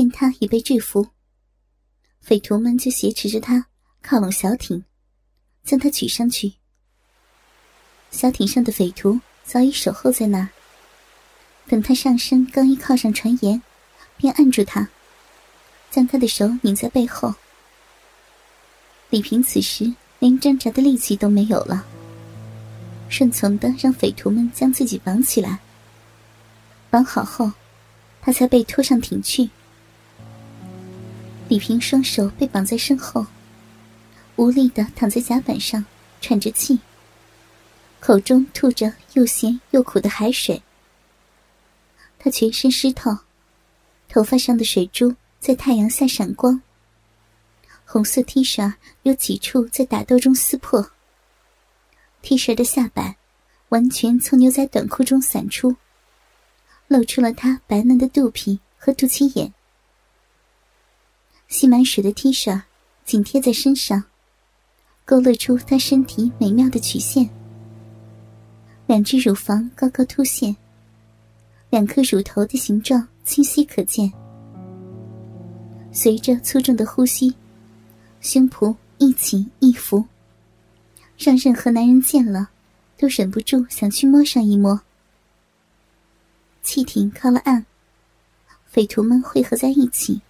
见他已被制服，匪徒们就挟持着他靠拢小艇，将他举上去。小艇上的匪徒早已守候在那，等他上身刚一靠上船沿，便按住他，将他的手拧在背后。李平此时连挣扎的力气都没有了，顺从的让匪徒们将自己绑起来。绑好后，他才被拖上艇去。李平双手被绑在身后，无力的躺在甲板上，喘着气，口中吐着又咸又苦的海水。他全身湿透，头发上的水珠在太阳下闪光。红色 T 恤有几处在打斗中撕破，T 恤的下摆完全从牛仔短裤中散出，露出了他白嫩的肚皮和肚脐眼。吸满水的 T 恤紧贴在身上，勾勒出她身体美妙的曲线。两只乳房高高凸现，两颗乳头的形状清晰可见。随着粗重的呼吸，胸脯一起一伏，让任何男人见了都忍不住想去摸上一摸。汽艇靠了岸，匪徒们汇合在一起。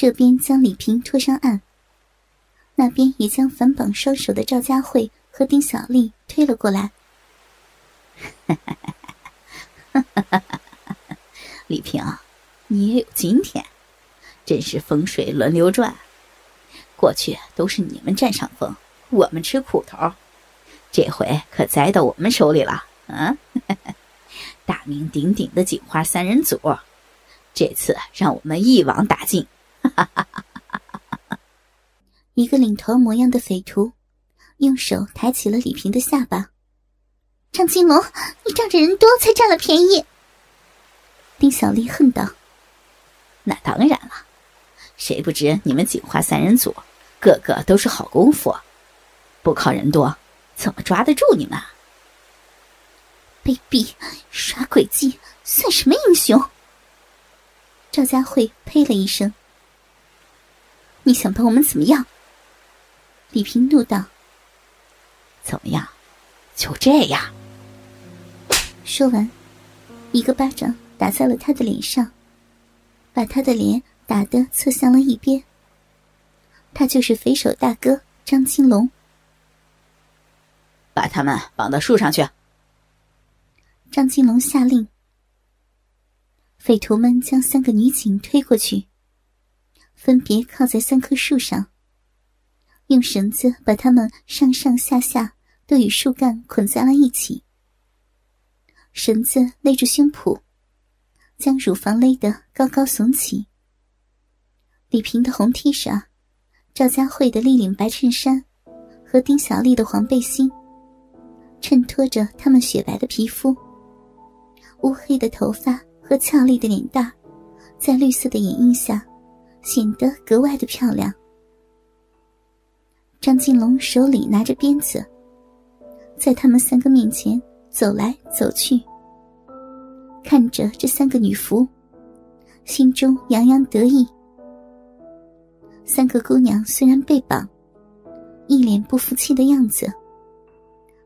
这边将李平拖上岸，那边也将反绑双手的赵佳慧和丁小丽推了过来。李平，你也有今天，真是风水轮流转。过去都是你们占上风，我们吃苦头，这回可栽到我们手里了。嗯，大名鼎鼎的警花三人组，这次让我们一网打尽。一个领头模样的匪徒，用手抬起了李平的下巴。张金龙，你仗着人多才占了便宜。丁小丽恨道：“那当然了，谁不知你们警花三人组个个都是好功夫，不靠人多，怎么抓得住你们？卑鄙，耍诡计，算什么英雄？”赵佳慧呸了一声。你想把我们怎么样？李平怒道：“怎么样？就这样。”说完，一个巴掌打在了他的脸上，把他的脸打得侧向了一边。他就是匪首大哥张青龙。把他们绑到树上去。张金龙下令。匪徒们将三个女警推过去。分别靠在三棵树上，用绳子把它们上上下下都与树干捆在了一起。绳子勒住胸脯，将乳房勒得高高耸起。李平的红 T 恤、赵佳慧的立领白衬衫和丁小丽的黄背心，衬托着她们雪白的皮肤。乌黑的头发和俏丽的脸蛋，在绿色的掩映下。显得格外的漂亮。张金龙手里拿着鞭子，在他们三个面前走来走去，看着这三个女仆，心中洋洋得意。三个姑娘虽然被绑，一脸不服气的样子，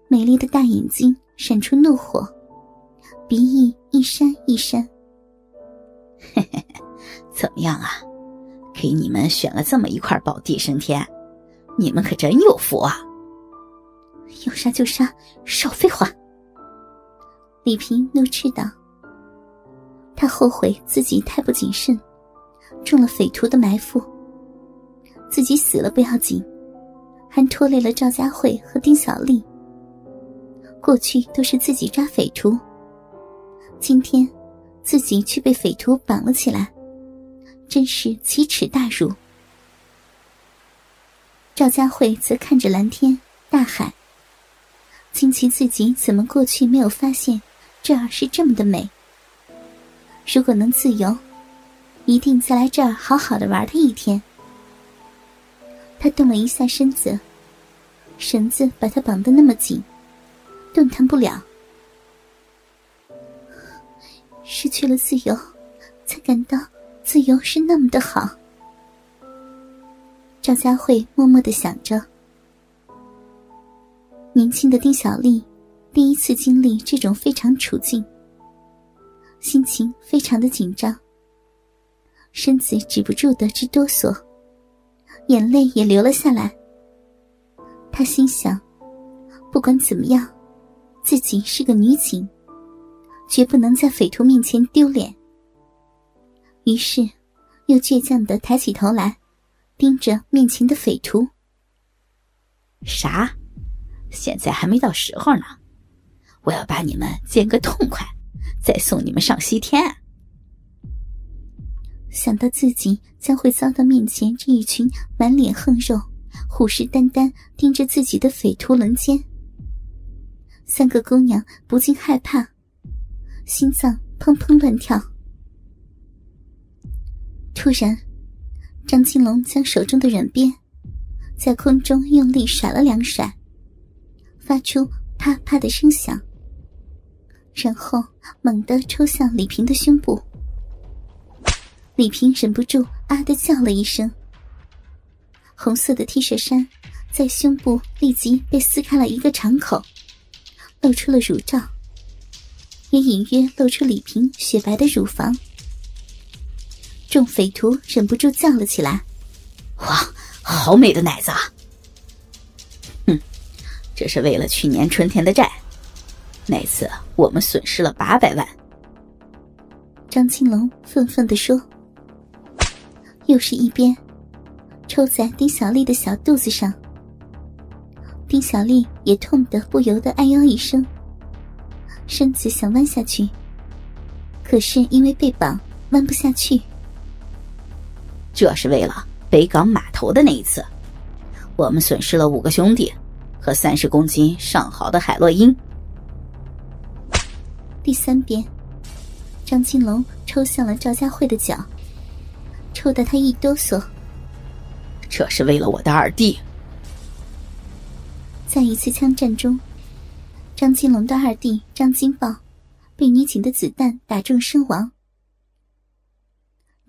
美丽的大眼睛闪出怒火，鼻翼一扇一扇。嘿嘿，怎么样啊？给你们选了这么一块宝地升天，你们可真有福啊！要杀就杀，少废话。李平怒斥道：“他后悔自己太不谨慎，中了匪徒的埋伏。自己死了不要紧，还拖累了赵佳慧和丁小丽。过去都是自己抓匪徒，今天自己却被匪徒绑了起来。”真是奇耻大辱！赵佳慧则看着蓝天大海，惊奇自己怎么过去没有发现这儿是这么的美。如果能自由，一定再来这儿好好的玩他一天。他动了一下身子，绳子把他绑得那么紧，动弹不了。失去了自由，才感到。自由是那么的好。赵佳慧默默的想着。年轻的丁小丽第一次经历这种非常处境，心情非常的紧张，身子止不住的直哆嗦，眼泪也流了下来。她心想，不管怎么样，自己是个女警。绝不能在匪徒面前丢脸。于是，又倔强的抬起头来，盯着面前的匪徒。啥？现在还没到时候呢！我要把你们见个痛快，再送你们上西天。想到自己将会遭到面前这一群满脸横肉、虎视眈眈盯着自己的匪徒轮奸，三个姑娘不禁害怕。心脏砰砰乱跳。突然，张青龙将手中的软鞭在空中用力甩了两甩，发出啪啪的声响，然后猛地抽向李平的胸部。李平忍不住啊的叫了一声，红色的 T 恤衫在胸部立即被撕开了一个敞口，露出了乳罩。也隐约露出李平雪白的乳房，众匪徒忍不住叫了起来：“哇，好美的奶子！”啊！哼，这是为了去年春天的债，那次我们损失了八百万。张青龙愤愤地说：“又是一鞭，抽在丁小丽的小肚子上。”丁小丽也痛得不由得哎呦一声。身子想弯下去，可是因为被绑，弯不下去。这是为了北港码头的那一次，我们损失了五个兄弟和三十公斤上好的海洛因。第三遍，张金龙抽向了赵佳慧的脚，抽得他一哆嗦。这是为了我的二弟。在一次枪战中。张金龙的二弟张金豹被女警的子弹打中身亡。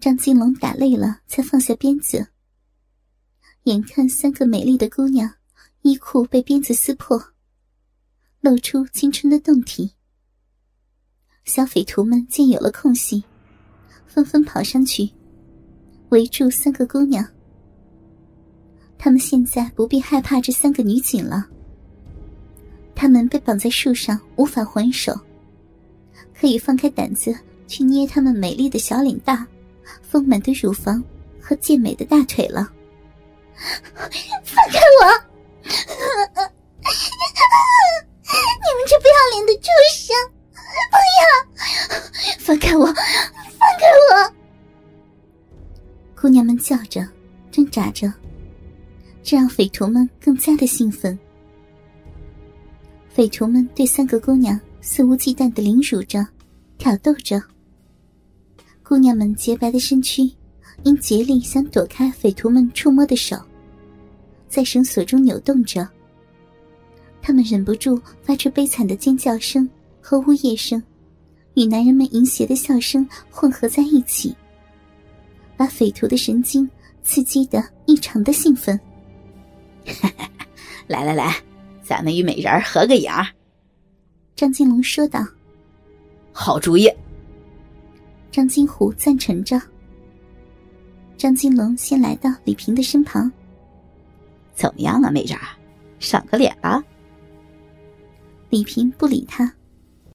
张金龙打累了，才放下鞭子。眼看三个美丽的姑娘衣裤被鞭子撕破，露出青春的胴体。小匪徒们见有了空隙，纷纷跑上去围住三个姑娘。他们现在不必害怕这三个女警了。他们被绑在树上，无法还手，可以放开胆子去捏他们美丽的小脸蛋、丰满的乳房和健美的大腿了。放开我！你们这不要脸的畜生！不要！放开我！放开我！姑娘们叫着，挣扎着，这让匪徒们更加的兴奋。匪徒们对三个姑娘肆无忌惮的凌辱着、挑逗着。姑娘们洁白的身躯因竭力想躲开匪徒们触摸的手，在绳索中扭动着。他们忍不住发出悲惨的尖叫声和呜咽声，与男人们淫邪的笑声混合在一起，把匪徒的神经刺激的异常的兴奋。来来来！咱们与美人合个影。张金龙说道：“好主意。”张金虎赞成着。张金龙先来到李平的身旁：“怎么样啊，美人？赏个脸吧。”李平不理他，